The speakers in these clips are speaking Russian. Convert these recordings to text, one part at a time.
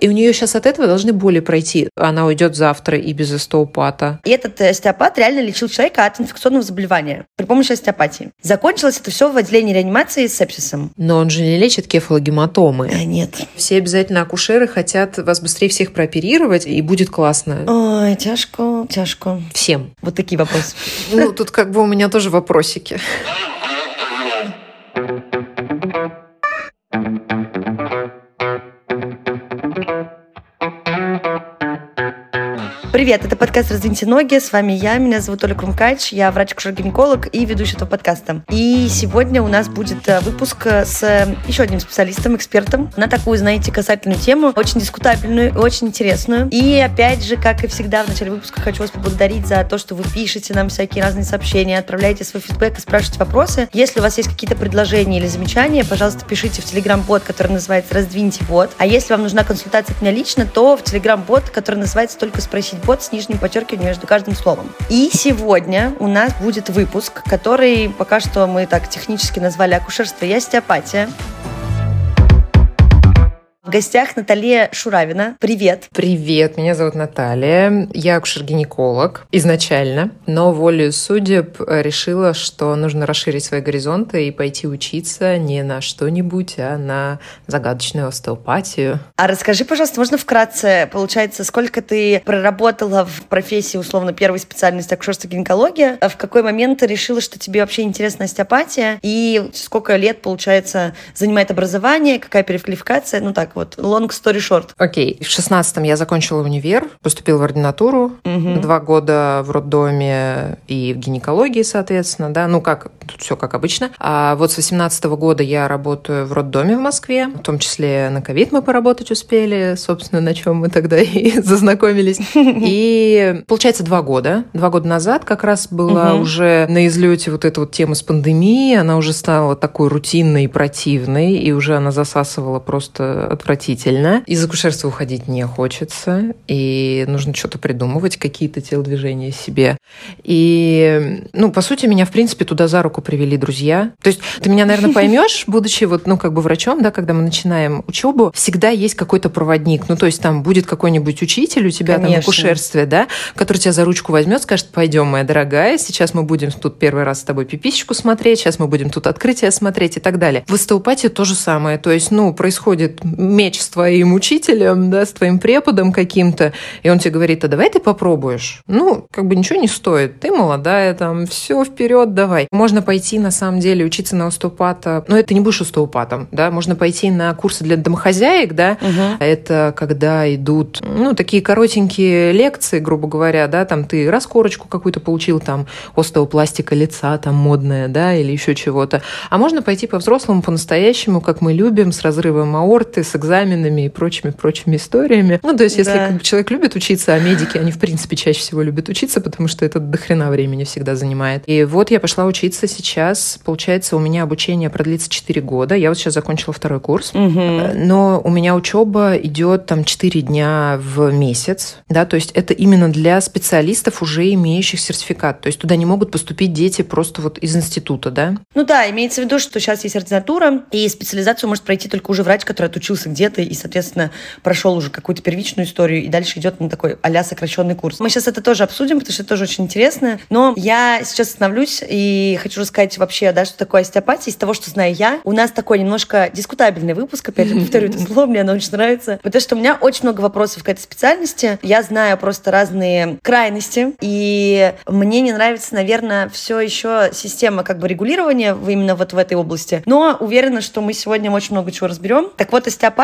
И у нее сейчас от этого должны боли пройти. Она уйдет завтра и без остеопата. И этот остеопат реально лечил человека от инфекционного заболевания при помощи остеопатии. Закончилось это все в отделении реанимации с сепсисом. Но он же не лечит кефалогематомы. А, нет. Все обязательно акушеры хотят вас быстрее всех прооперировать, и будет классно. Ой, тяжко, тяжко. Всем. Вот такие вопросы. Ну, тут как бы у меня тоже вопросики. Привет, это подкаст «Раздвиньте ноги». С вами я, меня зовут Оля Крумкач, я врач-акушер-гинеколог и ведущий этого подкаста. И сегодня у нас будет э, выпуск с э, еще одним специалистом, экспертом на такую, знаете, касательную тему, очень дискутабельную и очень интересную. И опять же, как и всегда в начале выпуска, хочу вас поблагодарить за то, что вы пишете нам всякие разные сообщения, отправляете свой фидбэк и спрашиваете вопросы. Если у вас есть какие-то предложения или замечания, пожалуйста, пишите в телеграм-бот, который называется «Раздвиньте бот». А если вам нужна консультация от меня лично, то в телеграм-бот, который называется «Только спросить бот» с нижним подчеркиванием между каждым словом. И сегодня у нас будет выпуск, который пока что мы так технически назвали «Акушерство и остеопатия». В гостях Наталья Шуравина. Привет. Привет, меня зовут Наталья. Я акушер-гинеколог изначально, но волею судеб решила, что нужно расширить свои горизонты и пойти учиться не на что-нибудь, а на загадочную остеопатию. А расскажи, пожалуйста, можно вкратце, получается, сколько ты проработала в профессии, условно, первой специальности акушерство-гинекология, а в какой момент ты решила, что тебе вообще интересна остеопатия, и сколько лет, получается, занимает образование, какая переквалификация, ну так, вот, long story short. Окей. В шестнадцатом я закончила универ, поступила в ординатуру, Мгм. два года в роддоме и в гинекологии, соответственно, да, ну как, тут все как обычно. А вот с восемнадцатого года я работаю в роддоме в Москве, в том числе на ковид мы поработать успели, собственно, на чем мы тогда и зазнакомились. И получается два года. Два года назад как раз была Мгм. уже на излете вот эта вот тема с пандемией, она уже стала такой рутинной и противной, и уже она засасывала просто отвратительно. Из акушерства уходить не хочется, и нужно что-то придумывать, какие-то телодвижения себе. И, ну, по сути, меня, в принципе, туда за руку привели друзья. То есть ты меня, наверное, поймешь, будучи вот, ну, как бы врачом, да, когда мы начинаем учебу, всегда есть какой-то проводник. Ну, то есть там будет какой-нибудь учитель у тебя там в Конечно. акушерстве, да, который тебя за ручку возьмет, скажет, пойдем, моя дорогая, сейчас мы будем тут первый раз с тобой пиписечку смотреть, сейчас мы будем тут открытие смотреть и так далее. В остеопатии то же самое. То есть, ну, происходит меч с твоим учителем, да, с твоим преподом каким-то, и он тебе говорит, а давай ты попробуешь. Ну, как бы ничего не стоит. Ты молодая, там, все вперед, давай. Можно пойти, на самом деле, учиться на остеопата. Но это не будешь остеопатом, да. Можно пойти на курсы для домохозяек, да. Мгм. Это когда идут, ну, такие коротенькие лекции, грубо говоря, да, там ты раскорочку какую-то получил, там, остеопластика лица, там, модная, да, или еще чего-то. А можно пойти по-взрослому, по-настоящему, как мы любим, с разрывом аорты, с экзаменами и прочими-прочими историями. Ну, то есть, если Да. как бы, человек любит учиться, а медики, они, в принципе, чаще всего любят учиться, потому что это до хрена времени всегда занимает. И вот я пошла учиться сейчас. Получается, у меня обучение продлится 4 года. Я вот сейчас закончила второй курс. Мгм. Но у меня учеба идет там 4 дня в месяц, да, то есть это именно для специалистов, уже имеющих сертификат. То есть туда не могут поступить дети просто вот из института, да. Ну да, имеется в виду, что сейчас есть ординатура, и специализацию может пройти только уже врач, который отучился где-то и, соответственно, прошел уже какую-то первичную историю, и дальше идет на такой а сокращенный курс. Мы сейчас это тоже обсудим, потому что это тоже очень интересно. Но я сейчас остановлюсь и хочу рассказать вообще, да, что такое остеопатия. Из того, что знаю я, у нас такой немножко дискутабельный выпуск, опять же, повторю это слово, мне оно очень нравится, потому что у меня очень много вопросов к этой специальности. Я знаю просто разные крайности, и мне не нравится, наверное, все еще система как бы регулирования именно вот в этой области. Но уверена, что мы сегодня очень много чего разберем. Так вот, остеопатия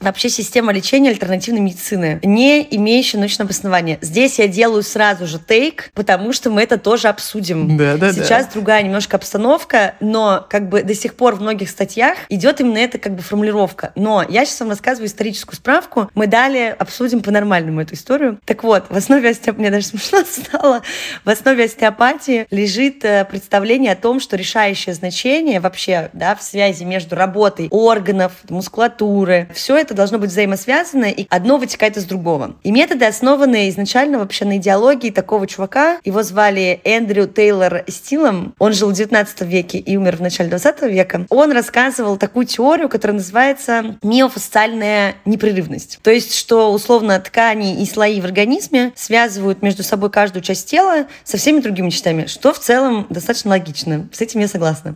вообще система лечения альтернативной медицины, не имеющая научного обоснования. Здесь я делаю сразу же тейк, потому что мы это тоже обсудим. Да-да-да. Сейчас другая немножко обстановка, но как бы до сих пор в многих статьях идет именно эта как бы формулировка. Но я сейчас вам рассказываю историческую справку. Мы далее обсудим по-нормальному эту историю. Так вот, в основе остеопатии, мне даже смешно стало, в основе остеопатии лежит э, представление о том, что решающее значение вообще да, в связи между работой органов, мускулатуры, процедуры. Все это должно быть взаимосвязано, и одно вытекает из другого. И методы основаны изначально вообще на идеологии такого чувака. Его звали Эндрю Тейлор Стилом. Он жил в 19 веке и умер в начале 20 века. Он рассказывал такую теорию, которая называется миофасциальная непрерывность. То есть, что условно ткани и слои в организме связывают между собой каждую часть тела со всеми другими частями, что в целом достаточно логично. С этим я согласна.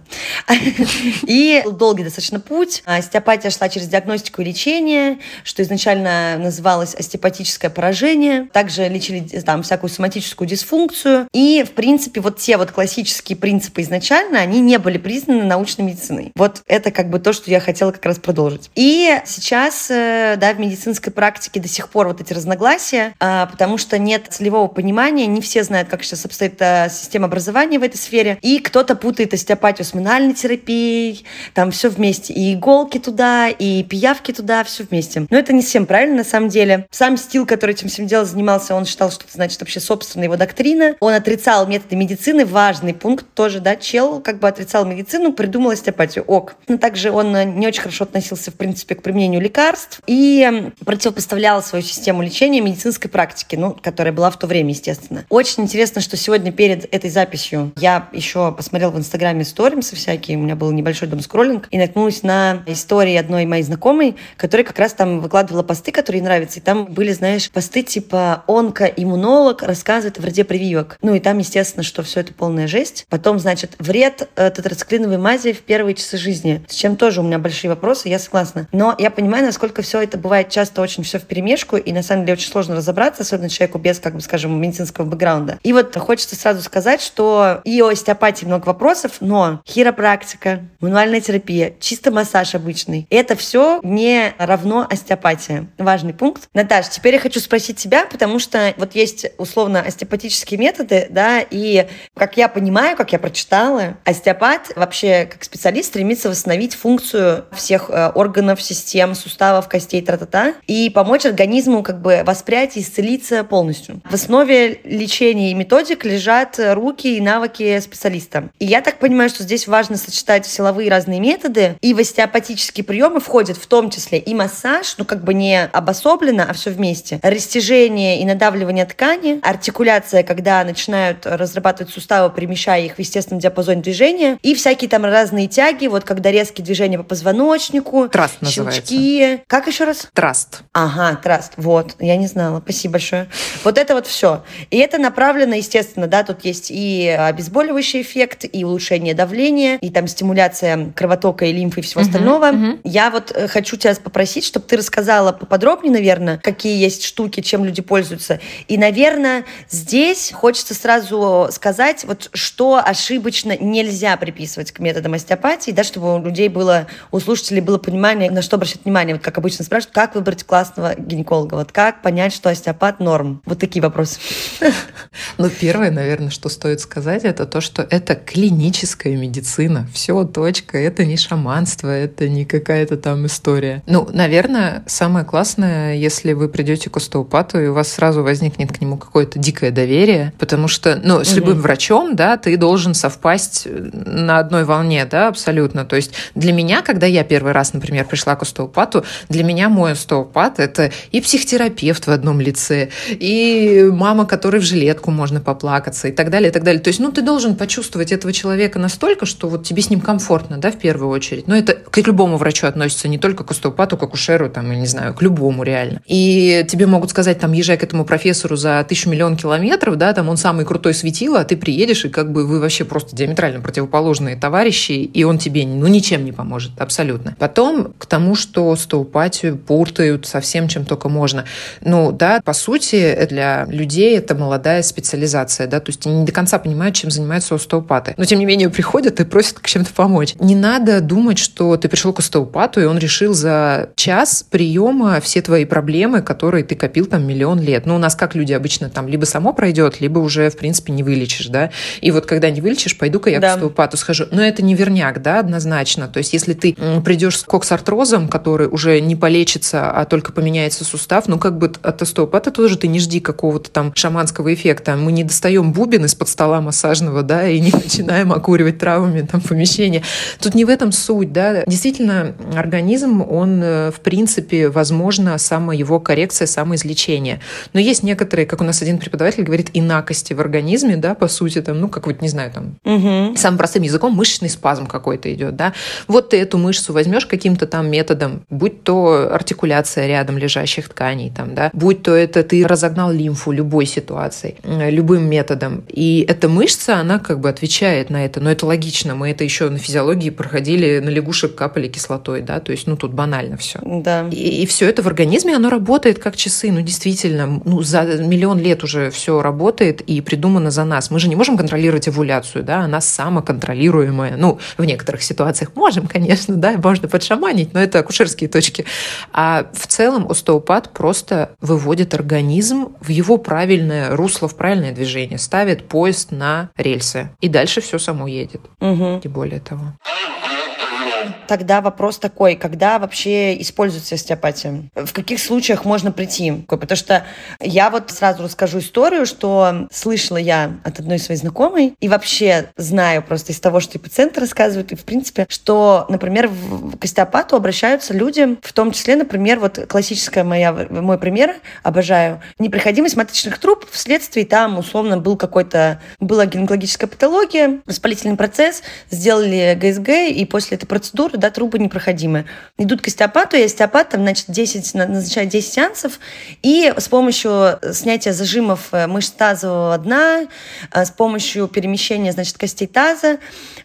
И долгий достаточно путь. Остеопатия шла через диагностику и лечение, что изначально называлось остеопатическое поражение. Также лечили там всякую соматическую дисфункцию. И, в принципе, вот те вот классические принципы изначально, они не были признаны научной медициной. Вот это как бы то, что я хотела как раз продолжить. И сейчас, э, да, в медицинской практике до сих пор вот эти разногласия, а, потому что нет целевого понимания, не все знают, как сейчас обстоит э, система образования в этой сфере, и кто-то путает остеопатию с минальной терапией, там все вместе, и иголки туда, и пиявки туда, все вместе. Но это не совсем правильно, на самом деле. Сам Стил, который этим всем делом занимался, он считал, что это значит вообще собственная его доктрина. Он отрицал методы медицины, важный пункт тоже, да, чел как бы отрицал медицину, придумал остеопатию, ок. Но также он не очень хорошо относился, в принципе, к применению лекарств и противопоставлял свою систему лечения медицинской практике, ну, которая была в то время, естественно. Очень интересно, что сегодня перед этой записью я еще посмотрела в Инстаграме сторимсы всякие, у меня был небольшой дом скроллинг, и наткнулась на истории одной моей знакомой, которая как раз там выкладывала посты, которые ей нравятся, и там были, знаешь, посты типа онко-иммунолог рассказывает о вреде прививок. Ну и там, естественно, что все это полная жесть. Потом, значит, вред э, тетрациклиновой мази в первые часы жизни, с чем тоже у меня большие вопросы, я согласна. Но я понимаю, насколько все это бывает часто очень все в перемешку, и на самом деле очень сложно разобраться, особенно человеку без, как бы скажем, медицинского бэкграунда. И вот хочется сразу сказать, что и о остеопатии много вопросов, но хиропрактика, мануальная терапия, чисто массаж обычный, это все не равно остеопатия. Важный пункт. Наташ, теперь я хочу спросить тебя, потому что вот есть условно остеопатические методы, да, и как я понимаю, как я прочитала, остеопат вообще как специалист стремится восстановить функцию всех э, органов, систем, суставов, костей, тра-та-та, и помочь организму как бы воспрять и исцелиться полностью. В основе лечения и методик лежат руки и навыки специалиста. И я так понимаю, что здесь важно сочетать силовые разные методы, и в остеопатические приемы входят в том числе и массаж, ну как бы не обособленно, а все вместе, растяжение и надавливание ткани, артикуляция, когда начинают разрабатывать суставы, перемещая их в естественном диапазоне движения, и всякие там разные тяги, вот когда резкие движения по позвоночнику, Траст щелчки. называется. Как еще раз? Траст. Ага, траст. Вот, я не знала. Спасибо большое. Вот это вот все. И это направлено, естественно, да, тут есть и обезболивающий эффект, и улучшение давления, и там стимуляция кровотока и лимфы и всего uh-huh, остального. Uh-huh. Я вот э, хочу тебя попросить, чтобы ты рассказала поподробнее, наверное, какие есть штуки, чем люди пользуются. И, наверное, здесь хочется сразу сказать, вот что ошибочно нельзя приписывать к методам остеопатии, да, чтобы у людей было, у слушателей было понимание, на что обращать внимание. Вот как обычно спрашивают, как выбрать классного гинеколога, вот как понять, что остеопат норм. Вот такие вопросы. Ну, первое, наверное, что стоит сказать, это то, что это клиническая медицина. Все, точка. Это не шаманство, это не какая-то там история. Ну, наверное, самое классное, если вы придете к остеопату, и у вас сразу возникнет к нему какое-то дикое доверие, потому что, ну, с любым врачом, да, ты должен совпасть на одной волне, да, абсолютно. То есть для меня, когда я первый раз, например, пришла к остеопату, для меня мой остеопат — это и психотерапевт в одном лице, и мама, которой в жилетку можно поплакаться, и так далее, и так далее. То есть, ну, ты должен почувствовать этого человека настолько, что вот тебе с ним комфортно, да, в первую очередь. Но это к любому врачу относится, не только к остеопату, к акушеру, там, я не знаю, к любому реально. И тебе могут сказать, там, езжай к этому профессору за тысячу миллион километров, да, там, он самый крутой светило, а ты приедешь, и как бы вы вообще просто диаметрально противоположные товарищи, и он тебе, ну, ничем не поможет, абсолютно. Потом к тому, что остеопатию путают со всем, чем только можно. Ну, да, по сути, для людей это молодая специализация, да, то есть они не до конца понимают, чем занимаются остеопаты. Но, тем не менее, приходят и просят чем-то помочь. Не надо думать, что ты пришел к остеопату, и он решил за час приема все твои проблемы, которые ты копил там миллион лет. Ну, у нас как люди обычно там либо само пройдет, либо уже, в принципе, не вылечишь, да. И вот когда не вылечишь, пойду-ка я да. к остеопату схожу. Но это не верняк, да, однозначно. То есть если ты придешь с коксартрозом, который уже не полечится, а только поменяется сустав, ну, как бы от остеопата тоже ты не жди какого-то там шаманского эффекта. Мы не достаем бубен из-под стола массажного, да, и не начинаем окуривать травами там помещение. Тут не в этом суть, да. Действительно, организм он, э, в принципе, возможно, само его коррекция, самоизлечение. Но есть некоторые, как у нас один преподаватель говорит, инакости в организме, да, по сути, там, ну, как вот, не знаю, там, угу. самым простым языком мышечный спазм какой-то идет, да. Вот ты эту мышцу возьмешь каким-то там методом, будь то артикуляция рядом лежащих тканей, там, да, будь то это ты разогнал лимфу любой ситуацией, э, любым методом. И эта мышца, она как бы отвечает на это, но это логично, мы это еще на физиологии проходили, на лягушек капали кислотой, да, то есть, ну, тут банально все. Да. И, и все это в организме, оно работает как часы, ну, действительно, ну, за миллион лет уже все работает и придумано за нас. Мы же не можем контролировать овуляцию, да, она самоконтролируемая. Ну, в некоторых ситуациях можем, конечно, да, можно подшаманить, но это акушерские точки. А в целом остеопат просто выводит организм в его правильное русло, в правильное движение, ставит поезд на рельсы. И дальше все само едет. Угу. И более того. Тогда вопрос такой, когда вообще используется остеопатия? В каких случаях можно прийти? Потому что я вот сразу расскажу историю, что слышала я от одной своей знакомой и вообще знаю просто из того, что и пациенты рассказывают, и в принципе, что, например, к остеопату обращаются люди, в том числе, например, вот классическая моя, мой пример, обожаю, непроходимость маточных труб вследствие там, условно, был какой-то, была гинекологическая патология, воспалительный процесс, сделали ГСГ, и после этой процедуры процедуры, да, трубы непроходимые. Идут к остеопату, и остеопат там, значит, 10, назначает 10 сеансов, и с помощью снятия зажимов э, мышц тазового дна, э, с помощью перемещения, значит, костей таза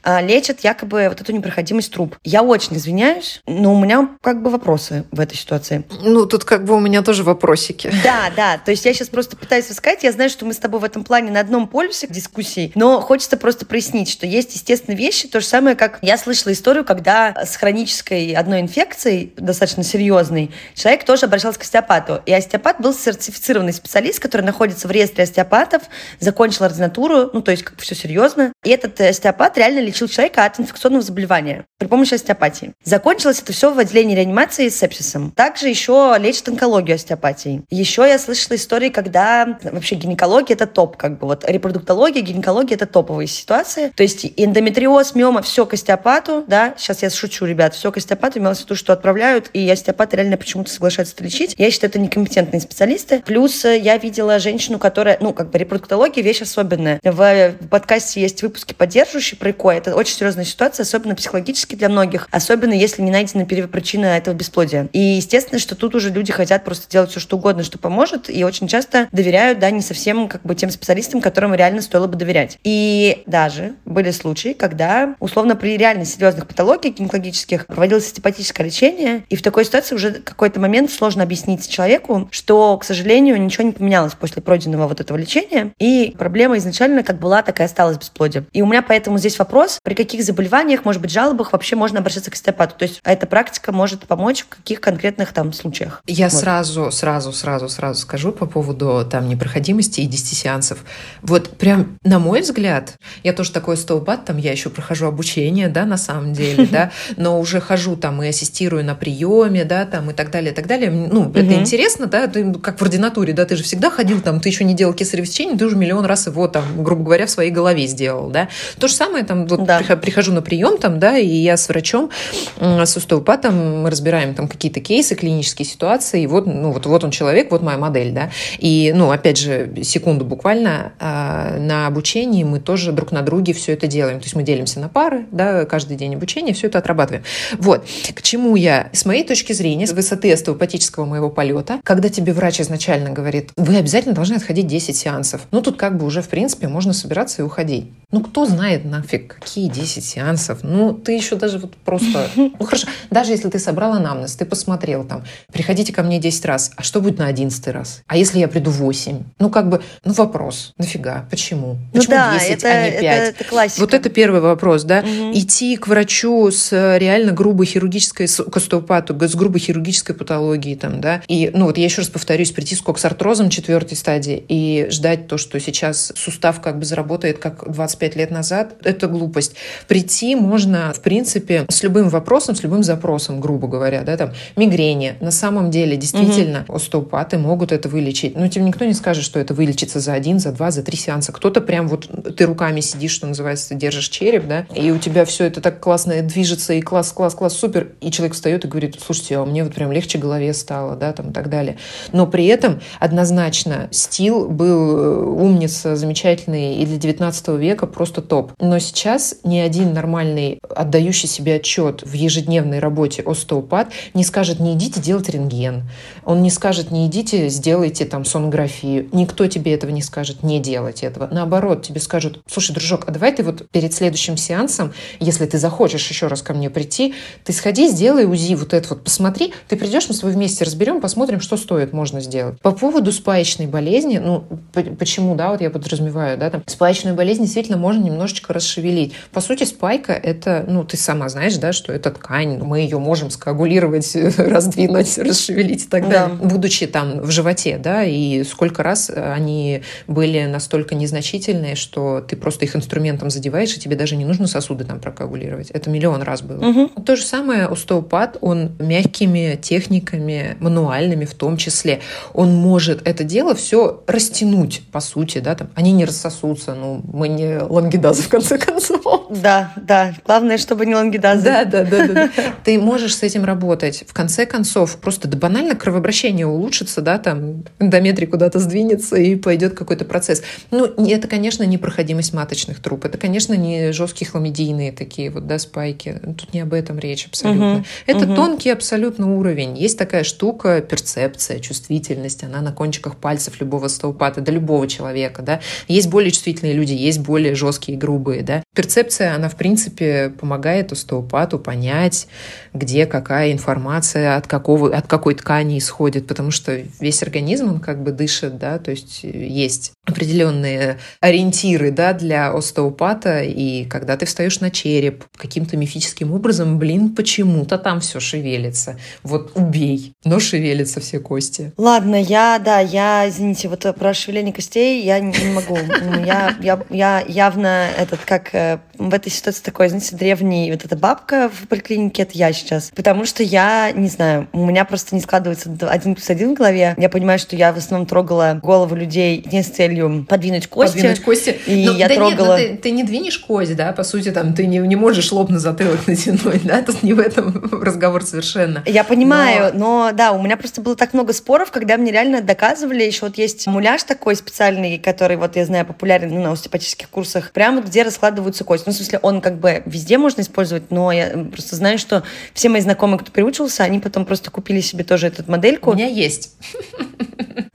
э, лечат якобы вот эту непроходимость труб. Я очень извиняюсь, но у меня как бы вопросы в этой ситуации. Ну, тут как бы у меня тоже вопросики. Да, да, то есть я сейчас просто пытаюсь рассказать, я знаю, что мы с тобой в этом плане на одном полюсе дискуссий, но хочется просто прояснить, что есть, естественно, вещи, то же самое, как я слышала историю, когда с хронической одной инфекцией, достаточно серьезной, человек тоже обращался к остеопату. И остеопат был сертифицированный специалист, который находится в реестре остеопатов, закончил ординатуру, ну, то есть как бы все серьезно. И этот остеопат реально лечил человека от инфекционного заболевания при помощи остеопатии. Закончилось это все в отделении реанимации с сепсисом. Также еще лечит онкологию остеопатией. Еще я слышала истории, когда вообще гинекология это топ, как бы вот репродуктология, гинекология это топовые ситуации. То есть эндометриоз, миома, все к остеопату, да, сейчас я шучу, ребят, все к остеопату имелось в виду, что отправляют, и остеопаты реально почему-то соглашаются это лечить. Я считаю, это некомпетентные специалисты. Плюс э, я видела женщину, которая, ну, как бы репродуктология вещь особенная. В подкасте есть выпуски поддерживающие про. Это очень серьезная ситуация, особенно психологически для многих, особенно если не найдена первопричина этого бесплодия. И естественно, что тут уже люди хотят просто делать все, что угодно, что поможет, и очень часто доверяют, да, не совсем как бы тем специалистам, которым реально стоило бы доверять. И даже были случаи, когда, условно, при реально серьезных патологиях, гинекологических проводилось остеопатическое лечение, и в такой ситуации уже какой-то момент сложно объяснить человеку, что, к сожалению, ничего не поменялось после пройденного вот этого лечения, и проблема изначально как была, так и осталась бесплодием. И у меня поэтому здесь вопрос, при каких заболеваниях, может быть, жалобах вообще можно обращаться к остеопату? То есть а эта практика может помочь в каких конкретных там случаях? Я вот. сразу, сразу, сразу, сразу скажу по поводу там непроходимости и 10 сеансов. Вот прям, на мой взгляд, я тоже такой остеопат, там я еще прохожу обучение, да, на самом деле, да, но уже хожу там и ассистирую на приеме, да, там и так далее, и так далее. Ну, это интересно, да, ты как в ординатуре, да, ты же всегда ходил там, ты еще не делал кесарево сечение, ты уже миллион раз его там, грубо говоря, в своей голове сделал, да. То же самое там, вот да. прихожу на прием там, да, и я с врачом, с остеопатом, мы разбираем там какие-то кейсы, клинические ситуации, и вот, ну, вот, вот он человек, вот моя модель, да. И, ну, опять же, секунду буквально а, на обучении мы тоже друг на друге все это делаем. То есть мы делимся на пары, да, каждый день обучения, все это отрабатываем. Вот. К чему я? С моей точки зрения, с высоты остеопатического моего полета, когда тебе врач изначально говорит, вы обязательно должны отходить 10 сеансов. Ну, тут как бы уже, в принципе, можно собираться и уходить. Ну, кто знает нафиг, какие 10 сеансов? Ну, ты еще даже вот просто... Ну, хорошо, даже если ты собрал анамнез, ты посмотрел там, приходите ко мне 10 раз, а что будет на 11 раз? А если я приду 8? Ну, как бы, ну, вопрос, нафига, почему? Ну, почему да, 10, это, а не 5? Это, это классика. Вот это первый вопрос, да? Угу. Идти к врачу с реально грубой хирургической, к остеопату, с грубой хирургической патологией там, да? И, ну, вот я еще раз повторюсь, прийти с коксартрозом четвертой стадии и ждать то, что сейчас сустав как бы заработает как 25 25 лет назад, это глупость. Прийти можно, в принципе, с любым вопросом, с любым запросом, грубо говоря, да, там, мигрени. На самом деле, действительно, угу. остеопаты могут это вылечить. Но тебе никто не скажет, что это вылечится за один, за два, за три сеанса. Кто-то прям вот, ты руками сидишь, что называется, держишь череп, да, и у тебя все это так классно движется, и класс, класс, класс, супер. И человек встает и говорит, слушайте, а мне вот прям легче голове стало, да, там, и так далее. Но при этом однозначно стил был э, умница, замечательный, и для 19 века просто топ. Но сейчас ни один нормальный, отдающий себе отчет в ежедневной работе остеопат не скажет, не идите делать рентген. Он не скажет, не идите, сделайте там сонографию. Никто тебе этого не скажет, не делать этого. Наоборот, тебе скажут, слушай, дружок, а давай ты вот перед следующим сеансом, если ты захочешь еще раз ко мне прийти, ты сходи, сделай УЗИ, вот это вот посмотри, ты придешь, мы с тобой вместе разберем, посмотрим, что стоит, можно сделать. По поводу спаечной болезни, ну, почему, да, вот я подразумеваю, да, там, спаечную болезнь действительно можно немножечко расшевелить. По сути, спайка — это, ну, ты сама знаешь, да, что это ткань, мы ее можем скоагулировать, раздвинуть, расшевелить и так да. далее. Будучи там в животе, да, и сколько раз они были настолько незначительные, что ты просто их инструментом задеваешь, и тебе даже не нужно сосуды там прокоагулировать. Это миллион раз было. Угу. То же самое остеопат, он мягкими техниками, мануальными в том числе, он может это дело все растянуть, по сути, да, там, они не рассосутся, ну, мы не лангидазы, в конце концов. Да, да, главное, чтобы не лангидазы. Да, да, да, да. Ты можешь с этим работать. В конце концов, просто да банально кровообращение улучшится, да, там, эндометрий куда-то сдвинется и пойдет какой-то процесс. Ну, это, конечно, не проходимость маточных труб, это, конечно, не жесткие хламидийные такие вот, да, спайки. Тут не об этом речь абсолютно. Угу, это угу. тонкий абсолютно уровень. Есть такая штука, перцепция, чувствительность, она на кончиках пальцев любого столпата, да любого человека, да. Есть более чувствительные люди, есть более жесткие и грубые, да. Перцепция, она, в принципе, помогает остеопату понять, где какая информация, от, какого, от какой ткани исходит, потому что весь организм, он как бы дышит, да, то есть есть определенные ориентиры, да, для остеопата, и когда ты встаешь на череп, каким-то мифическим образом, блин, почему-то там все шевелится. Вот убей, но шевелятся все кости. Ладно, я, да, я, извините, вот про шевеление костей я не, могу. Я, я, я явно этот, как э, в этой ситуации такой, знаете, древний, вот эта бабка в поликлинике, это я сейчас. Потому что я, не знаю, у меня просто не складывается один плюс один в голове. Я понимаю, что я в основном трогала голову людей не с целью подвинуть кости. Подвинуть кости. И ну, я да трогала... Нет, ну, ты, ты не двинешь кость, да, по сути, там, ты не, не можешь лоб на затылок натянуть, да, тут не в этом разговор совершенно. Я понимаю, но... но да, у меня просто было так много споров, когда мне реально доказывали, еще вот есть муляж такой специальный, который, вот я знаю, популярен ну, на остеопатических курсах, прямо вот раскладываются кости. Ну, в смысле, он как бы везде можно использовать, но я просто знаю, что все мои знакомые, кто приучился, они потом просто купили себе тоже эту модельку. У меня есть.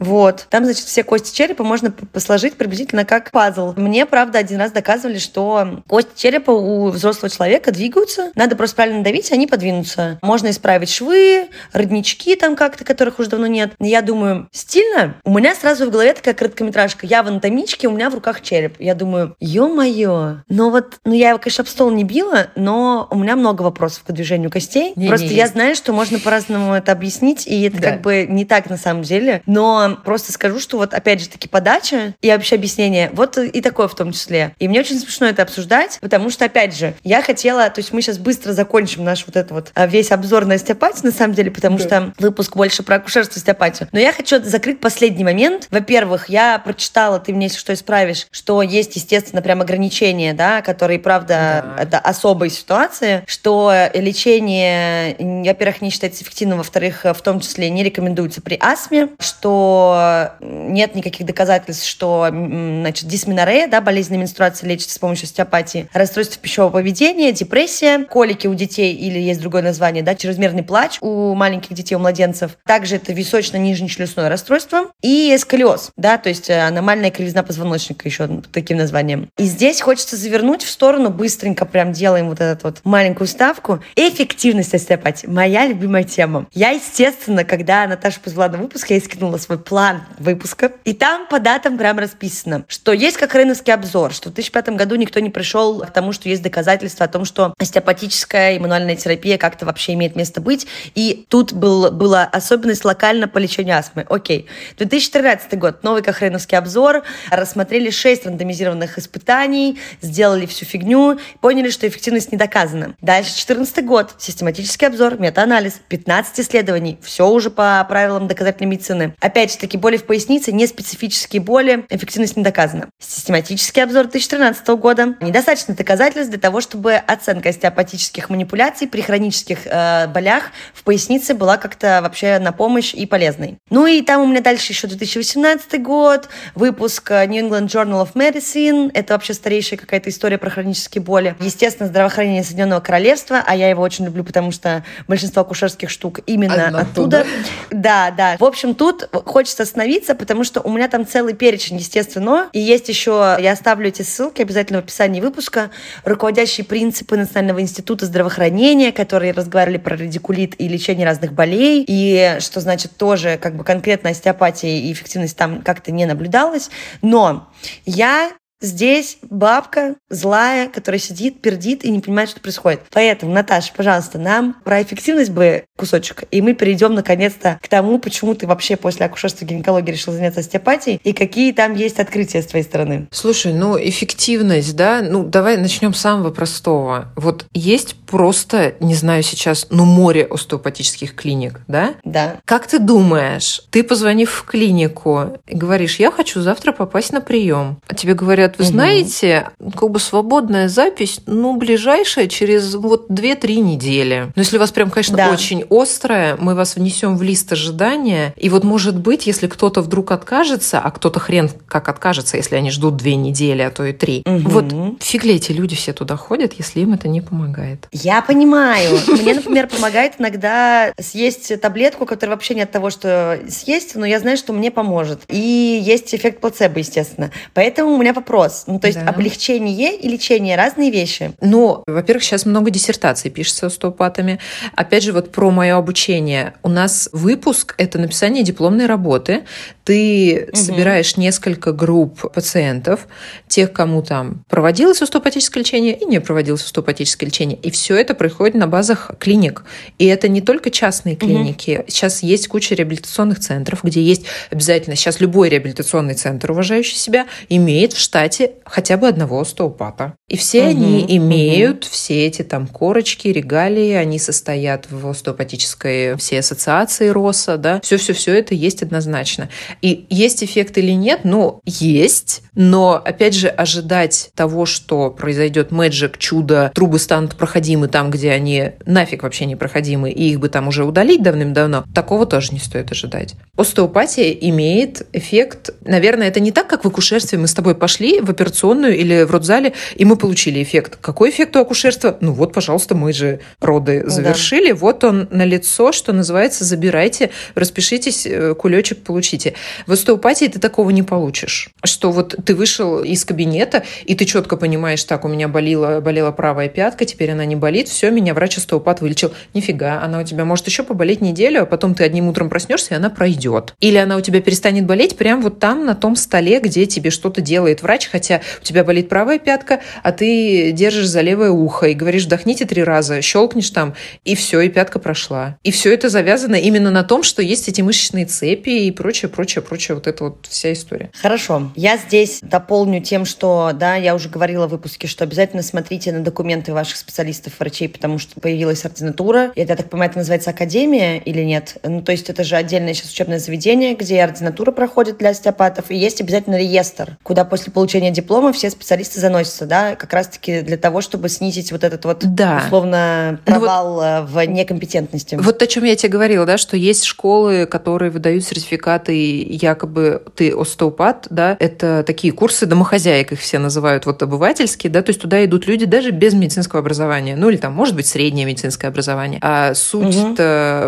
Вот. Там, значит, все кости черепа можно сложить приблизительно как пазл. Мне, правда, один раз доказывали, что кости черепа у взрослого человека двигаются. Надо просто правильно давить, они подвинутся. Можно исправить швы, роднички там как-то, которых уже давно нет. Я думаю, стильно. У меня сразу в голове такая короткометражка. Я в анатомичке, у меня в руках череп. Я думаю, ё-моё. Но вот, ну я его, конечно, об стол не била, но у меня много вопросов к движению костей. Не, просто не я есть. знаю, что можно по-разному это объяснить, и это да. как бы не так на самом деле. Но просто скажу, что вот опять же таки подача и вообще объяснение, вот и такое в том числе. И мне очень смешно это обсуждать, потому что, опять же, я хотела, то есть мы сейчас быстро закончим наш вот этот вот а, весь обзор на остеопатию, на самом деле, потому да. что выпуск больше про акушерство и остеопатию. Но я хочу закрыть последний момент. Во-первых, я прочитала, ты мне если что исправишь, что есть, естественно, прям ограничения, да, которые, правда, да. это особые ситуации, что лечение, во-первых, не считается эффективным, во-вторых, в том числе не рекомендуется при астме, что нет никаких доказательств, что значит, дисменорея, да, болезненная менструация лечится с помощью остеопатии, расстройство пищевого поведения, депрессия, колики у детей или есть другое название, да, чрезмерный плач у маленьких детей, у младенцев. Также это височно-нижнечелюстное расстройство и сколиоз, да, то есть аномальная кривизна позвоночника еще таким названием. И здесь хочется завернуть в сторону, быстренько прям делаем вот этот вот маленькую ставку. Эффективность остеопатии. Моя любимая тема. Я, естественно, когда Наташа позвала на выпуск, я ей скинула свой план выпуска, и там по датам прям расписано, что есть как рейновский обзор, что в 2005 году никто не пришел к тому, что есть доказательства о том, что остеопатическая иммунальная терапия как-то вообще имеет место быть, и тут был, была особенность локально по лечению астмы. Окей. 2013 год, новый кохреновский обзор, рассмотрели 6 рандомизированных испытаний, сделали всю фигню, поняли, что эффективность не доказана. Дальше 2014 год, систематический обзор, метаанализ, 15 исследований, все уже по правилам доказательной медицины. Опять же таки, боли в пояснице, не специфические боли, эффективность не доказана. Систематический обзор 2013 года. Недостаточно доказательств для того, чтобы оценка остеопатических манипуляций при хронических э, болях в пояснице была как-то вообще на помощь и полезной. Ну и там у меня дальше еще 2018 год, выпуск э, New England Journal of Medicine. Это вообще старейшая какая-то история про хронические боли. Естественно, здравоохранение Соединенного Королевства, а я его очень люблю, потому что большинство акушерских штук именно Одна оттуда. оттуда. Да, да. В общем, тут хочется остановиться, потому что у меня там целый перечень, естественно. И есть еще, я оставлю эти ссылки обязательно в описании выпуска, руководящие принципы Национального института здравоохранения, которые разговаривали про радикулит и лечение разных болей, и что значит тоже как бы конкретно остеопатия и эффективность там как-то не наблюдалась. Но я Здесь бабка злая, которая сидит, пердит и не понимает, что происходит. Поэтому, Наташа, пожалуйста, нам про эффективность бы кусочек, и мы перейдем наконец-то к тому, почему ты вообще после акушерства гинекологии решил заняться остеопатией, и какие там есть открытия с твоей стороны. Слушай, ну эффективность, да, ну давай начнем с самого простого. Вот есть просто, не знаю сейчас, ну море остеопатических клиник, да? Да. Как ты думаешь, ты позвонив в клинику говоришь, я хочу завтра попасть на прием, а тебе говорят, вы угу. знаете, как бы свободная запись, ну, ближайшая через вот 2-3 недели. Но если у вас прям, конечно, да. очень острая, мы вас внесем в лист ожидания. И вот, может быть, если кто-то вдруг откажется, а кто-то хрен как откажется, если они ждут две недели, а то и три. Угу. Вот фиг ли эти люди все туда ходят, если им это не помогает? Я понимаю. Мне, например, помогает иногда съесть таблетку, которая вообще не от того, что съесть, но я знаю, что мне поможет. И есть эффект плацебо, естественно. Поэтому у меня вопрос вопрос. Ну, то есть да. облегчение и лечение разные вещи. Ну, во-первых, сейчас много диссертаций пишется остеопатами. Опять же, вот про мое обучение. У нас выпуск – это написание дипломной работы. Ты угу. собираешь несколько групп пациентов, тех, кому там проводилось остеопатическое лечение и не проводилось остеопатическое лечение. И все это происходит на базах клиник. И это не только частные клиники. Угу. Сейчас есть куча реабилитационных центров, где есть обязательно сейчас любой реабилитационный центр, уважающий себя, имеет в штате штате хотя бы одного остеопата. И все угу, они имеют угу. все эти там корочки, регалии, они состоят в остеопатической всей ассоциации РОСа, да, все-все-все это есть однозначно. И есть эффект или нет? Ну, есть, но, опять же, ожидать того, что произойдет мэджик, чудо, трубы станут проходимы там, где они нафиг вообще не проходимы, и их бы там уже удалить давным-давно, такого тоже не стоит ожидать. Остеопатия имеет эффект, наверное, это не так, как в акушерстве мы с тобой пошли в операционную или в родзале, и мы получили эффект. Какой эффект у акушерства? Ну вот, пожалуйста, мы же роды завершили, да. вот он на лицо, что называется, забирайте, распишитесь, э, кулечек получите. В остеопатии ты такого не получишь. Что вот ты вышел из кабинета, и ты четко понимаешь, так, у меня болела, болела правая пятка, теперь она не болит, все, меня врач-остеопат вылечил. Нифига, она у тебя может еще поболеть неделю, а потом ты одним утром проснешься, и она пройдет. Или она у тебя перестанет болеть прямо вот там, на том столе, где тебе что-то делает врач, хотя у тебя болит правая пятка, а ты держишь за левое ухо и говоришь, вдохните три раза, щелкнешь там, и все, и пятка прошла. И все это завязано именно на том, что есть эти мышечные цепи и прочее, прочее, прочее, вот это вот вся история. Хорошо. Я здесь дополню тем, что, да, я уже говорила в выпуске, что обязательно смотрите на документы ваших специалистов, врачей, потому что появилась ординатура. Я так понимаю, это называется академия или нет? Ну, то есть это же отдельное сейчас учебное заведение, где ординатура проходит для остеопатов, и есть обязательно реестр, куда после получения диплома все специалисты заносятся, да, как раз-таки для того, чтобы снизить вот этот вот, да. условно, провал ну, вот, э, в некомпетентности. Вот о чем я тебе говорила, да, что есть школы, которые выдают сертификаты, якобы ты остеопат, да, это такие курсы домохозяек, их все называют вот обывательские, да, то есть туда идут люди даже без медицинского образования, ну или там, может быть, среднее медицинское образование. А суть угу.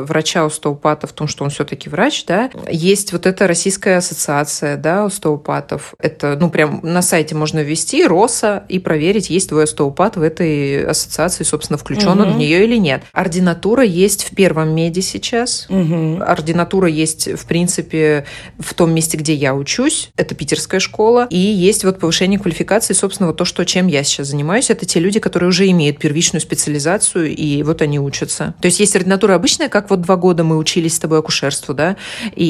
врача-остеопата в том, что он все-таки врач, да, есть вот эта Российская ассоциация, да, остеопатов, это, ну, прям на сайте можно ввести РОСа и проверить, есть твой остеопат в этой ассоциации, собственно, включен угу. он в нее или нет. Ординатура есть в первом меди сейчас. Угу. Ординатура есть, в принципе, в том месте, где я учусь. Это питерская школа. И есть вот повышение квалификации, собственно, вот то, что, чем я сейчас занимаюсь. Это те люди, которые уже имеют первичную специализацию, и вот они учатся. То есть есть ординатура обычная, как вот два года мы учились с тобой акушерству, да, и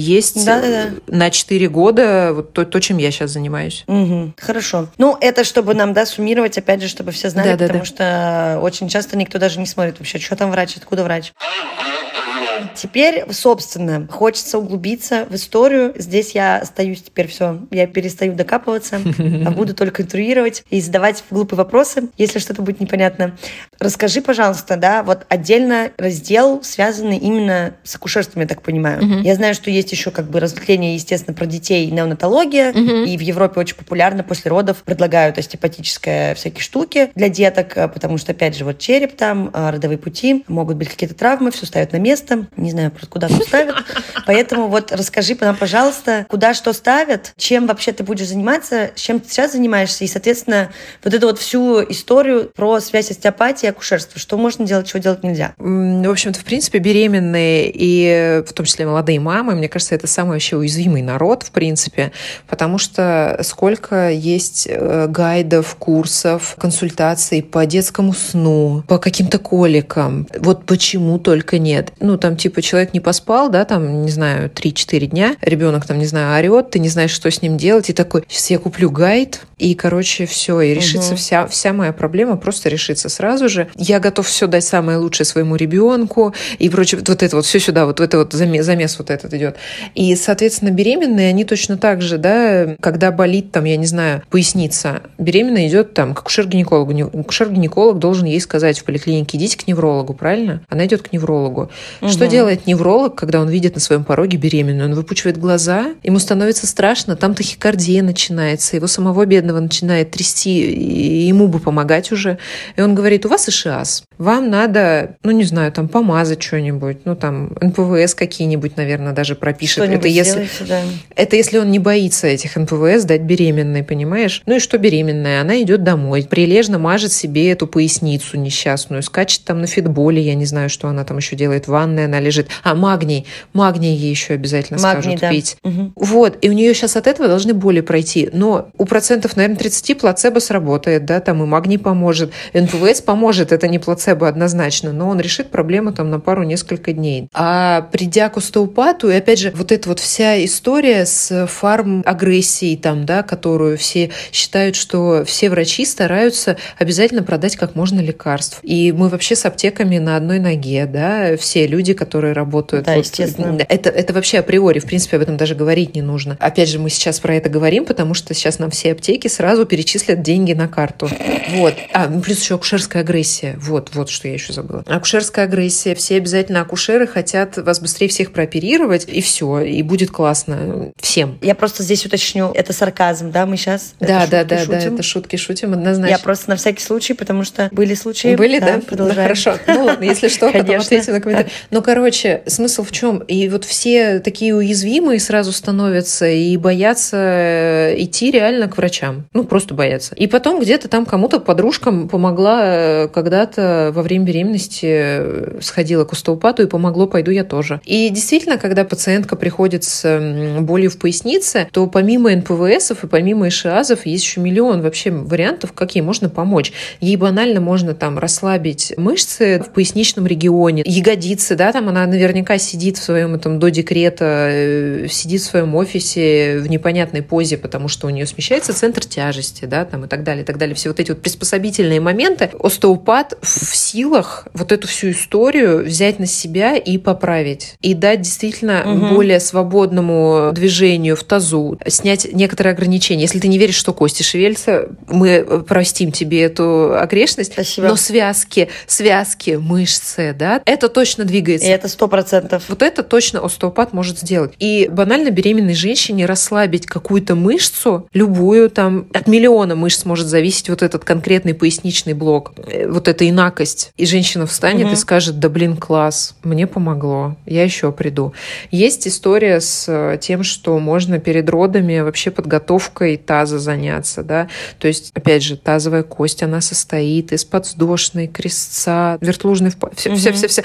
есть да, да, да. на четыре года вот то, то, чем я сейчас занимаюсь. Угу. Хорошо. Ну, это чтобы нам, да, суммировать, опять же, чтобы все знали, да, потому да. что очень часто никто даже не смотрит вообще, что там врач, откуда врач. Теперь, собственно, хочется углубиться в историю. Здесь я остаюсь теперь все. Я перестаю докапываться, а буду только интруировать и задавать глупые вопросы, если что-то будет непонятно. Расскажи, пожалуйста, да, вот отдельно раздел, связанный именно с акушерством, я так понимаю. Угу. Я знаю, что есть еще как бы разветвление, естественно, про детей неонатология, угу. и в Европе очень популярно после родов предлагают остеопатические всякие штуки для деток, потому что, опять же, вот череп там, а, родовые пути, могут быть какие-то травмы, все ставят на место не знаю, куда что ставят. Поэтому вот расскажи нам, пожалуйста, куда что ставят, чем вообще ты будешь заниматься, чем ты сейчас занимаешься, и, соответственно, вот эту вот всю историю про связь остеопатии и акушерства, что можно делать, чего делать нельзя. В общем-то, в принципе, беременные и в том числе молодые мамы, мне кажется, это самый вообще уязвимый народ, в принципе, потому что сколько есть э, гайдов, курсов, консультаций по детскому сну, по каким-то коликам. Вот почему только нет. Ну, там типа человек не поспал, да, там, не знаю, 3-4 дня, ребенок там, не знаю, орет, ты не знаешь, что с ним делать, и такой, сейчас я куплю гайд, и, короче, все, и решится угу. вся, вся моя проблема, просто решится сразу же. Я готов все дать самое лучшее своему ребенку, и прочее, вот это вот, все сюда, вот это вот замес, замес вот этот идет. И, соответственно, беременные, они точно так же, да, когда болит там, я не знаю, поясница, беременная идет там к акушер-гинекологу. Акушер-гинеколог должен ей сказать в поликлинике, идите к неврологу, правильно? Она идет к неврологу. Угу. Что делает невролог, когда он видит на своем пороге беременную? Он выпучивает глаза, ему становится страшно, там тахикардия начинается, его самого бедного начинает трясти, и ему бы помогать уже. И он говорит, у вас ишиаз, вам надо, ну не знаю, там помазать что-нибудь, ну там НПВС какие-нибудь, наверное, даже пропишет. Это если, да. это если он не боится этих НПВС дать беременной, понимаешь? Ну и что беременная? Она идет домой, прилежно мажет себе эту поясницу несчастную, скачет там на фитболе, я не знаю, что она там еще делает, в ванной она лежит. А, магний. Магний ей еще обязательно магний, скажут да. пить. Угу. Вот. И у нее сейчас от этого должны боли пройти. Но у процентов, наверное, 30 плацебо сработает, да, там и магний поможет, НПВС поможет, это не плацебо однозначно, но он решит проблему там на пару-несколько дней. А придя к остеопату, и опять же, вот эта вот вся история с фарм-агрессией там, да, которую все считают, что все врачи стараются обязательно продать как можно лекарств. И мы вообще с аптеками на одной ноге, да, все люди, которые работают. Да, вот, естественно. Это, это вообще априори, в принципе, об этом даже говорить не нужно. Опять же, мы сейчас про это говорим, потому что сейчас нам все аптеки сразу перечислят деньги на карту. Вот. А, ну, плюс еще акушерская агрессия. Вот, вот что я еще забыла. Акушерская агрессия. Все обязательно акушеры хотят вас быстрее всех прооперировать, и все, и будет классно всем. Я просто здесь уточню, это сарказм, да, мы сейчас? Да, да, да, шутим. да, это шутки шутим однозначно. Я просто на всякий случай, потому что были случаи. Были, да? да? Продолжаем. Ну, хорошо. Ну, ладно, если что, потом ответим на комментарий. Ну, короче, смысл в чем? И вот все такие уязвимые сразу становятся и боятся э, идти реально к врачам. Ну, просто боятся. И потом где-то там кому-то подружкам помогла э, когда-то во время беременности э, сходила к остеопату и помогло, пойду я тоже. И действительно, когда пациентка приходит с болью в пояснице, то помимо НПВСов и помимо ишиазов есть еще миллион вообще вариантов, как ей можно помочь. Ей банально можно там расслабить мышцы в поясничном регионе, ягодицы, да, там она наверняка сидит в своем этом до декрета, э, сидит в своем офисе в непонятной позе, потому что у нее смещается центр тяжести, да, там и так далее, и так далее. Все вот эти вот приспособительные моменты. Остеопат в силах вот эту всю историю взять на себя и поправить. И дать действительно угу. более свободному движению в тазу, снять некоторые ограничения. Если ты не веришь, что кости шевелятся, мы простим тебе эту огрешность. Спасибо. Но связки, связки, мышцы, да, это точно двигается. И это сто процентов. Вот это точно остеопат может сделать. И банально беременной женщине расслабить какую-то мышцу, любую там, от миллиона мышц может зависеть вот этот конкретный поясничный блок, э, вот эта инак легкость. И женщина встанет угу. и скажет, да блин, класс, мне помогло, я еще приду. Есть история с э, тем, что можно перед родами вообще подготовкой таза заняться, да, то есть, опять же, тазовая кость, она состоит из подвздошной, крестца, вертлужной, все, угу. все, все, все.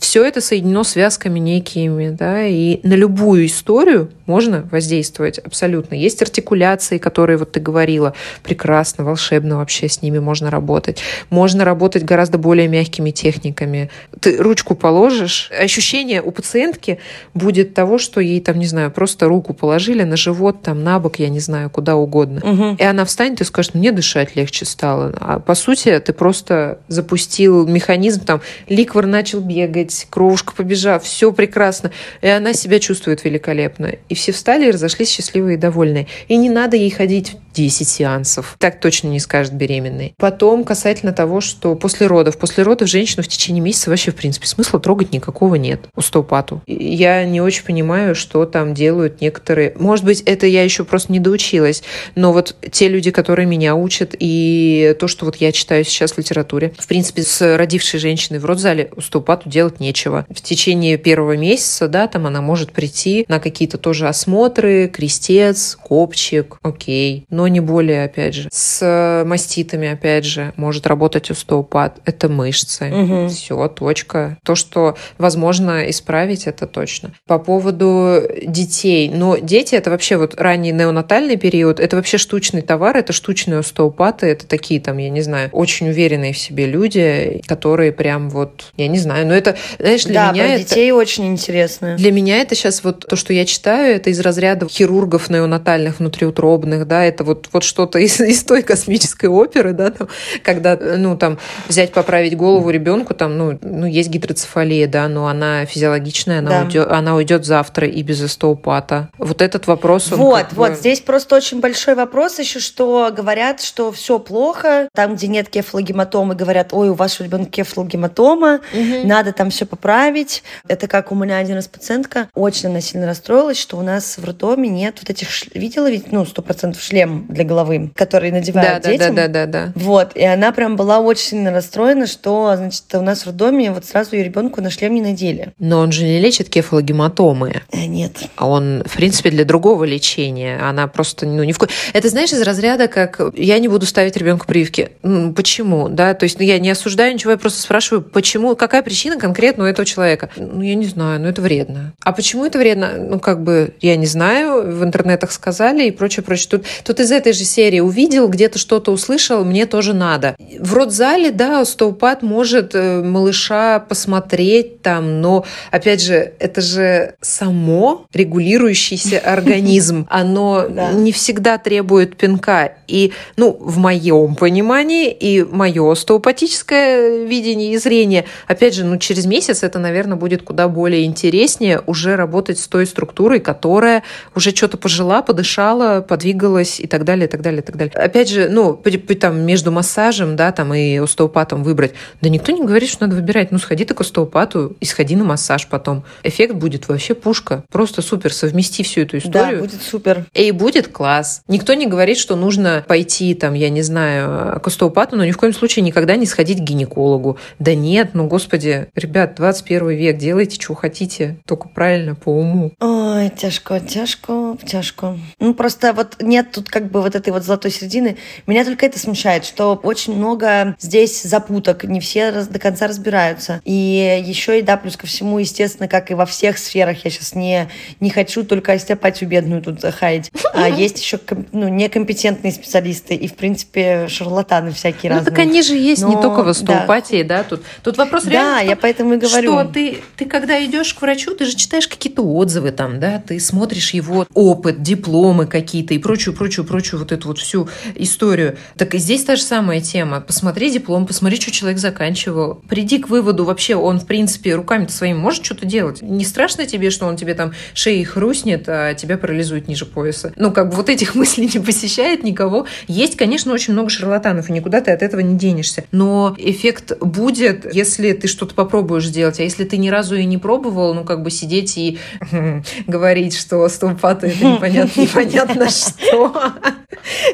Все это соединено связками некими, да, и на любую историю можно воздействовать абсолютно. Есть артикуляции, которые вот ты говорила, прекрасно, волшебно вообще с ними можно работать. Можно работать гораздо более мягкими техниками. Ты ручку положишь, ощущение у пациентки будет того, что ей там, не знаю, просто руку положили на живот, там, на бок, я не знаю, куда угодно. Угу. И она встанет и скажет, мне дышать легче стало. А по сути, ты просто запустил механизм, там, ликвор начал бегать, кровушка побежала, все прекрасно. И она себя чувствует великолепно. И все встали и разошлись счастливые и довольные. И не надо ей ходить 10 сеансов. Так точно не скажет беременный. Потом касательно того, что после родов. После родов женщину в течение месяца вообще, в принципе, смысла трогать никакого нет. Устопату. Я не очень понимаю, что там делают некоторые. Может быть, это я еще просто не доучилась. Но вот те люди, которые меня учат, и то, что вот я читаю сейчас в литературе, в принципе, с родившей женщиной в родзале устопату делать нечего. В течение первого месяца, да, там она может прийти на какие-то тоже осмотры, крестец, копчик, окей. Но не более, опять же. С маститами, опять же, может работать остеопат. Это мышцы. Угу. Все, точка. То, что возможно исправить, это точно. По поводу детей. Но дети это вообще вот ранний неонатальный период, это вообще штучный товар, это штучные остеопаты, это такие там, я не знаю, очень уверенные в себе люди, которые прям вот, я не знаю, но это, знаешь, для да, меня про это... детей очень интересно. Для меня это сейчас вот то, что я читаю, это из разряда хирургов неонатальных, внутриутробных, да, это вот, вот что-то из, из той космической оперы, да, там, когда, ну, там, взять, поправить голову ребенку, там, ну, ну есть гидроцефалия, да, но она физиологичная, она, да. уйдет, она уйдет завтра и без остеопата. Вот этот вопрос... Вот, вот, бы... здесь просто очень большой вопрос еще, что говорят, что все плохо, там, где нет кефалогематомы, говорят, ой, у вашего ребенка кефалогематома, угу. надо там все поправить. Это как у меня один раз пациентка очень она сильно расстроилась, что у нас в роддоме нет вот этих, видела ведь, ну, сто процентов шлем для головы, который надевают да, детям. Да, да, да, да, да. Вот, и она прям была очень сильно расстроена, что, значит, у нас в роддоме вот сразу ее ребенку на шлем не надели. Но он же не лечит кефалогематомы. А, нет. А он, в принципе, для другого лечения. Она просто, ну, ни в ко... Это, знаешь, из разряда, как я не буду ставить ребенку прививки. Почему, да? То есть ну, я не осуждаю ничего, я просто спрашиваю, почему, какая причина конкретно у этого человека? Ну, я не знаю, но это вредно. А почему это вредно? Ну, как бы, я не знаю, в интернетах сказали и прочее, прочее. Тут, тут из этой же серии увидел, где-то что-то услышал, мне тоже надо. В родзале, да, остеопат может э, малыша посмотреть там, но, опять же, это же само регулирующийся организм. Оно не всегда требует пинка. И, ну, в моем понимании и мое остеопатическое видение и зрение, опять же, ну, через месяц это, наверное, будет куда более интереснее уже работать с той структурой, которая уже что-то пожила, подышала, подвигалась и так далее, и так далее, и так далее. Опять же, ну, там между массажем, да, там и остеопатом выбрать. Да никто не говорит, что надо выбирать. Ну, сходи ты к остеопату и сходи на массаж потом. Эффект будет вообще пушка. Просто супер. Совмести всю эту историю. Да, будет супер. И будет класс. Никто не говорит, что нужно пойти, там, я не знаю, к остеопату, но ни в коем случае никогда не сходить к гинекологу. Да нет, ну, господи, ребят, 21 век, делайте, что хотите, только правильно, по уму. Ой, тяжко, тяжко, тяжко. Ну, просто вот нет тут как бы вот этой вот золотой середины. Меня только это смущает, что очень много здесь запуток, не все раз, до конца разбираются. И еще и, да, плюс ко всему, естественно, как и во всех сферах, я сейчас не, не хочу только остеопатию бедную тут хаять, а есть еще ну, некомпетентные специалисты и, в принципе, шарлатаны всякие ну, разные. Ну, так они же есть, Но, не только в остеопатии, да. да, тут, тут вопрос да, реально я поэтому и говорю. Что ты, ты когда идешь к врачу, ты же читаешь какие-то отзывы там, да, ты смотришь его опыт, дипломы какие-то и прочую, прочую, прочую вот эту вот всю историю. Так и здесь та же самая тема. Посмотри диплом, посмотри, что человек заканчивал. Приди к выводу, вообще он, в принципе, руками-то своими может что-то делать. Не страшно тебе, что он тебе там шеей хрустнет, а тебя парализует ниже пояса. Ну, как бы вот этих мыслей не посещает никого. Есть, конечно, очень много шарлатанов, и никуда ты от этого не денешься. Но эффект будет, если ты что-то попробуешь сделать. А если ты ни разу и не пробовал, ну, как бы сидеть и говорить, что стопаты это непонятно, непонятно что.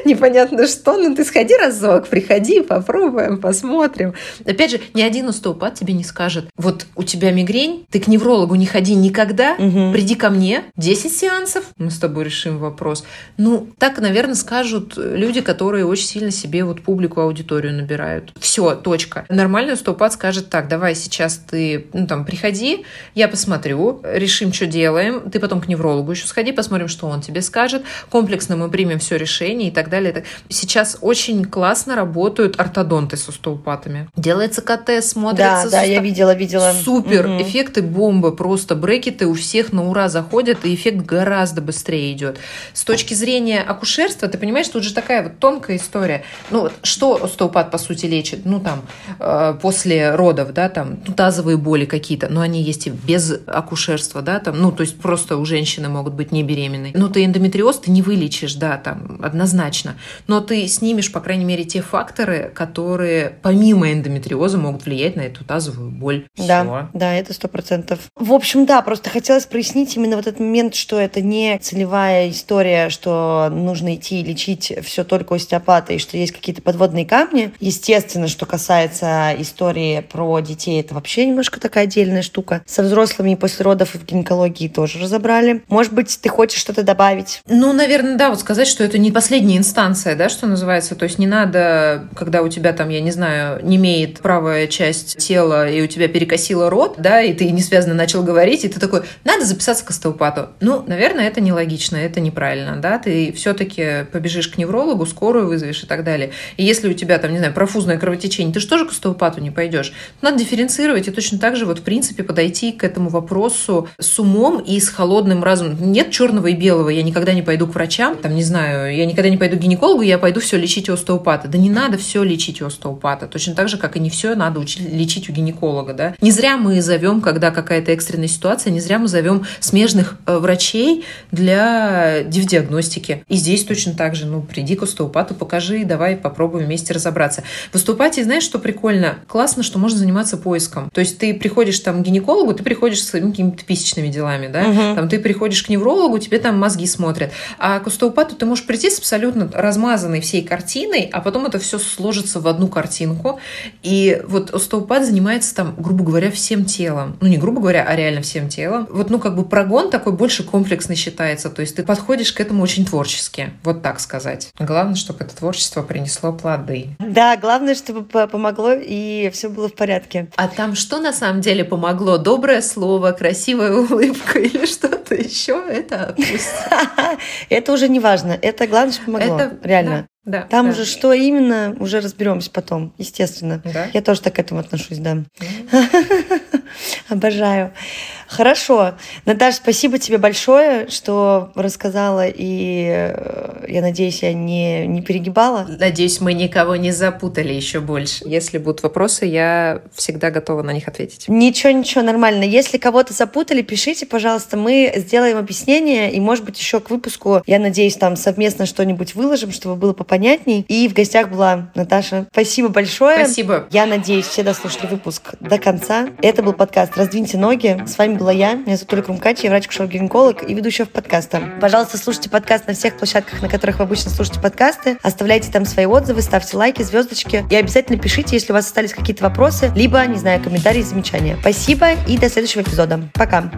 непонятно что, ну ты сходи разок, приходи, попробуем, посмотрим. Опять же, ни один остеопат тебе не скажет, вот у тебя мигрень, ты к неврологу не ходи никогда, угу. приди ко мне, 10 сеансов, мы с тобой решим вопрос. Ну, так, наверное, скажут люди, которые очень сильно себе вот публику, аудиторию набирают. Все, точка. Нормальный остеопат скажет так, давай сейчас ты, ну там, приходи, я посмотрю, решим, что делаем, ты потом к неврологу еще сходи, посмотрим, что он тебе скажет, комплексно мы примем все решение и так далее. Сейчас очень классно работают ортодонты с остеопатами. Делается КТ, смотрится. Да, да, сустав... я видела, видела. Супер, угу. эффекты бомбы, просто брекеты у всех на ура заходят, и эффект гораздо быстрее идет. С точки зрения акушерства, ты понимаешь, тут же такая вот тонкая история. Ну, вот что остеопат, по сути, лечит? Ну, там, э, после родов, да, там, ну, тазовые боли какие-то, но они есть и без акушерства, да, там, ну, то есть просто у женщины могут быть не беременной. Ну, ты эндометриоз ты не вылечишь, да, там, однозначно. Но ты снимешь, по крайней мере, те факторы, которые помимо эндометриоза могут влиять на эту тазовую боль. Да, Всё. да, это сто процентов. В общем, да, просто хотелось прояснить именно вот этот момент, что это не целевая история, что нужно идти лечить все только остеопата, и что есть какие-то подводные камни. Естественно, что касается истории про детей, это вообще немножко такая отдельная штука. Со взрослыми после родов и в гинекологии тоже разобрали. Может быть, ты хочешь что-то добавить? Ну, наверное, да, вот сказать, что это не последняя инстанция, да, что называется. То есть не надо, когда у тебя там, я не знаю, не имеет правая часть тела, и у тебя перекосило рот, да, и ты не связанно начал говорить, и ты такой, надо записаться к остеопату. Ну, наверное, это нелогично, это неправильно, да, ты все-таки побежишь к неврологу, скорую вызовешь и так далее. И если у тебя там, не знаю, профузное кровотечение, ты же тоже к остеопату не пойдешь. Надо дифференцировать и точно так же вот в принципе подойти к этому вопросу с умом и с холодным разумом. Нет черного и белого, я никогда не пойду к врачам, там, не знаю, я никогда не пойду к гинекологу, я пойду все лечить у остеопата. Да не надо все лечить у остеопата. Точно так же, как и не все надо лечить у гинеколога, да. Не зря мы зовем, когда какая-то экстренная ситуация, не зря мы зовем смежных э, врачей для диагностики. И здесь точно так же, ну, приди к остеопату, покажи, давай попробуем вместе разобраться. В остеопатии, знаешь, что прикольно? Классно, что можно заниматься поиском. То есть ты приходишь там к гинекологу, ты приходишь с какими-то писечными делами, да, угу. там ты приходишь к неврологу, тебе там мозги смотрят. А к остеопату ты можешь прийти с абсолютно размазанной всей картиной, а потом это все сложится в одну картинку. И вот остеопат занимается там, грубо говоря, всем телом. Ну, не грубо говоря, а реально всем телом. Вот, ну, как бы прогон такой больше комплексный считается. То есть ты подходишь к этому очень творчески. Вот так сказать. Главное, чтобы это творчество принесло плоды. Да, главное, чтобы помогло и все было в порядке. А там что на самом деле помогло? Доброе слово, красивая улыбка или что-то еще? Это пусть. Это уже не важно. Это главное, что помогло. Это, Реально. Да, Там да. уже что именно, уже разберемся потом, естественно. Да? Я тоже так к этому отношусь, да. Обожаю. Хорошо. Наташа, спасибо тебе большое, что рассказала, и э, я надеюсь, я не, не перегибала. Надеюсь, мы никого не запутали еще больше. Если будут вопросы, я всегда готова на них ответить. Ничего, ничего, нормально. Если кого-то запутали, пишите, пожалуйста, мы сделаем объяснение, и, может быть, еще к выпуску, я надеюсь, там совместно что-нибудь выложим, чтобы было попонятней. И в гостях была Наташа. Спасибо большое. Спасибо. Я надеюсь, все дослушали выпуск до конца. Это был подкаст «Раздвиньте ноги». С вами была я, меня зовут Оля Крумкачи, я врач-кушер-гинеколог и ведущая в подкаста. Пожалуйста, слушайте подкаст на всех площадках, на которых вы обычно слушаете подкасты. Оставляйте там свои отзывы, ставьте лайки, звездочки. И обязательно пишите, если у вас остались какие-то вопросы, либо, не знаю, комментарии, замечания. Спасибо и до следующего эпизода. Пока.